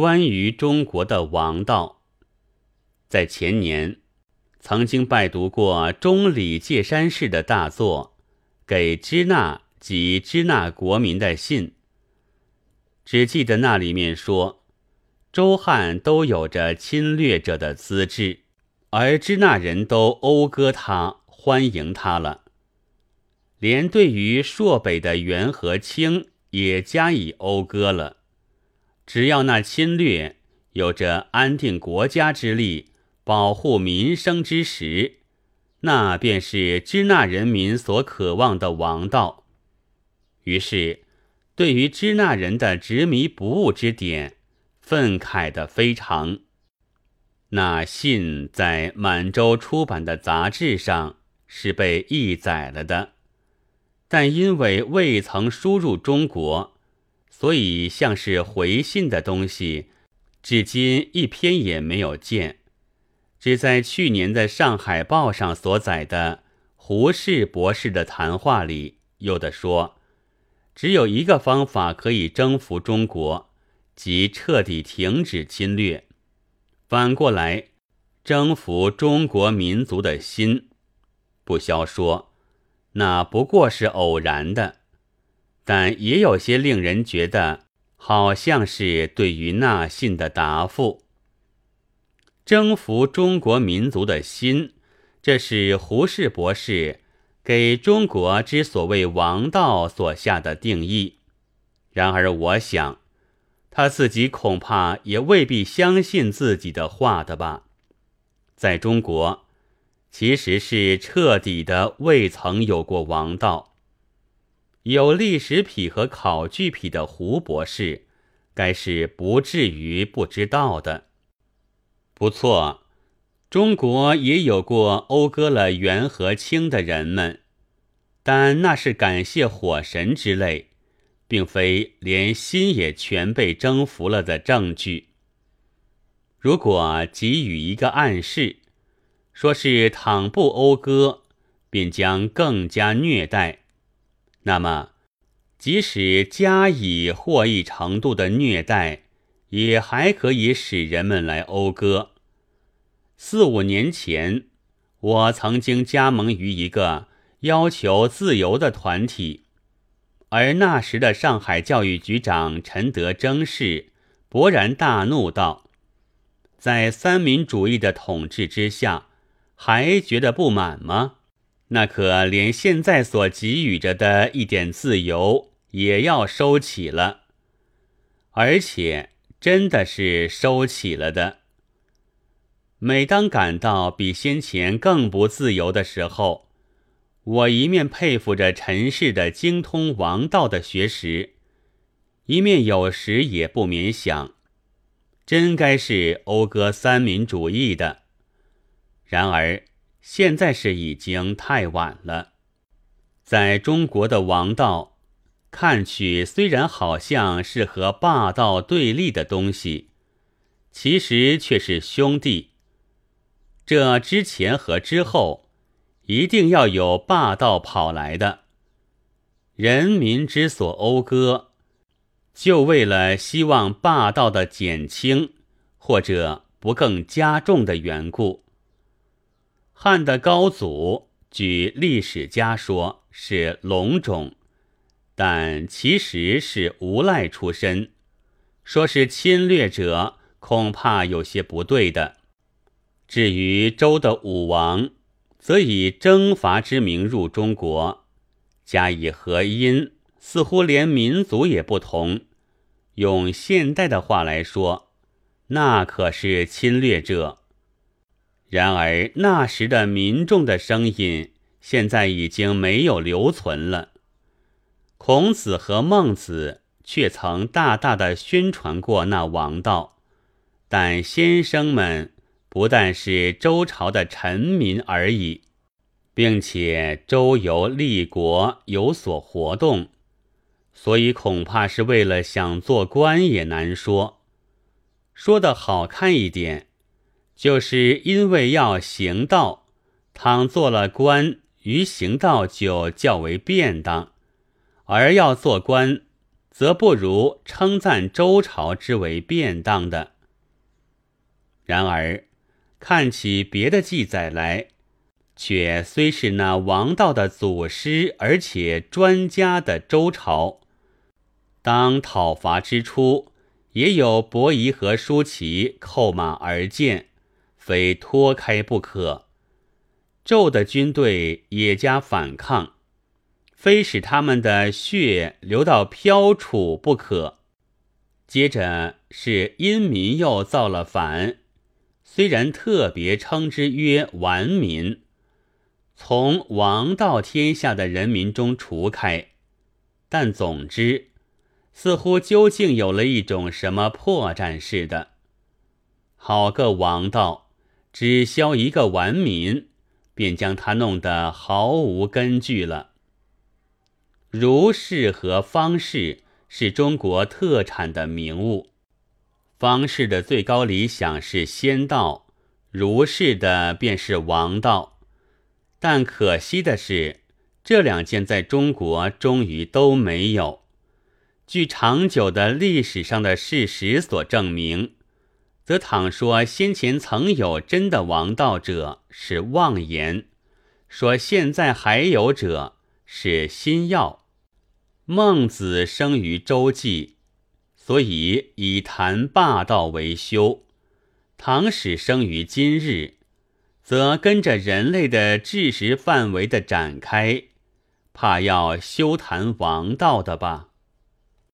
关于中国的王道，在前年曾经拜读过中里介山氏的大作《给支那及支那国民的信》，只记得那里面说，周汉都有着侵略者的资质，而支那人都讴歌他、欢迎他了，连对于朔北的元和清也加以讴歌了。只要那侵略有着安定国家之力、保护民生之时，那便是支那人民所渴望的王道。于是，对于支那人的执迷不悟之点，愤慨的非常。那信在满洲出版的杂志上是被译载了的，但因为未曾输入中国。所以，像是回信的东西，至今一篇也没有见。只在去年的《上海报》上所载的胡适博士的谈话里，有的说，只有一个方法可以征服中国，即彻底停止侵略。反过来，征服中国民族的心，不消说，那不过是偶然的。但也有些令人觉得好像是对于那信的答复。征服中国民族的心，这是胡适博士给中国之所谓王道所下的定义。然而，我想他自己恐怕也未必相信自己的话的吧。在中国，其实是彻底的未曾有过王道。有历史癖和考据癖的胡博士，该是不至于不知道的。不错，中国也有过讴歌了元和清的人们，但那是感谢火神之类，并非连心也全被征服了的证据。如果给予一个暗示，说是倘不讴歌，便将更加虐待。那么，即使加以获益程度的虐待，也还可以使人们来讴歌。四五年前，我曾经加盟于一个要求自由的团体，而那时的上海教育局长陈德征是勃然大怒道：“在三民主义的统治之下，还觉得不满吗？”那可连现在所给予着的一点自由也要收起了，而且真的是收起了的。每当感到比先前更不自由的时候，我一面佩服着陈氏的精通王道的学识，一面有时也不免想，真该是讴歌三民主义的。然而。现在是已经太晚了，在中国的王道看去，虽然好像是和霸道对立的东西，其实却是兄弟。这之前和之后，一定要有霸道跑来的。人民之所讴歌，就为了希望霸道的减轻或者不更加重的缘故。汉的高祖，据历史家说是龙种，但其实是无赖出身。说是侵略者，恐怕有些不对的。至于周的武王，则以征伐之名入中国，加以合音，似乎连民族也不同。用现代的话来说，那可是侵略者。然而那时的民众的声音，现在已经没有留存了。孔子和孟子却曾大大的宣传过那王道，但先生们不但是周朝的臣民而已，并且周游立国有所活动，所以恐怕是为了想做官也难说。说的好看一点。就是因为要行道，倘做了官，于行道就较为便当；而要做官，则不如称赞周朝之为便当的。然而，看起别的记载来，却虽是那王道的祖师，而且专家的周朝，当讨伐之初，也有伯夷和叔齐扣马而见，非脱开不可。纣的军队也加反抗。非使他们的血流到飘楚不可。接着是殷民又造了反，虽然特别称之曰顽民，从王道天下的人民中除开，但总之似乎究竟有了一种什么破绽似的。好个王道，只消一个顽民，便将他弄得毫无根据了。儒士和方士是中国特产的名物。方士的最高理想是仙道，儒士的便是王道。但可惜的是，这两件在中国终于都没有。据长久的历史上的事实所证明，则倘说先前曾有真的王道者是妄言，说现在还有者是新药。孟子生于周纪，所以以谈霸道为修；唐史生于今日，则跟着人类的知识范围的展开，怕要修谈王道的吧。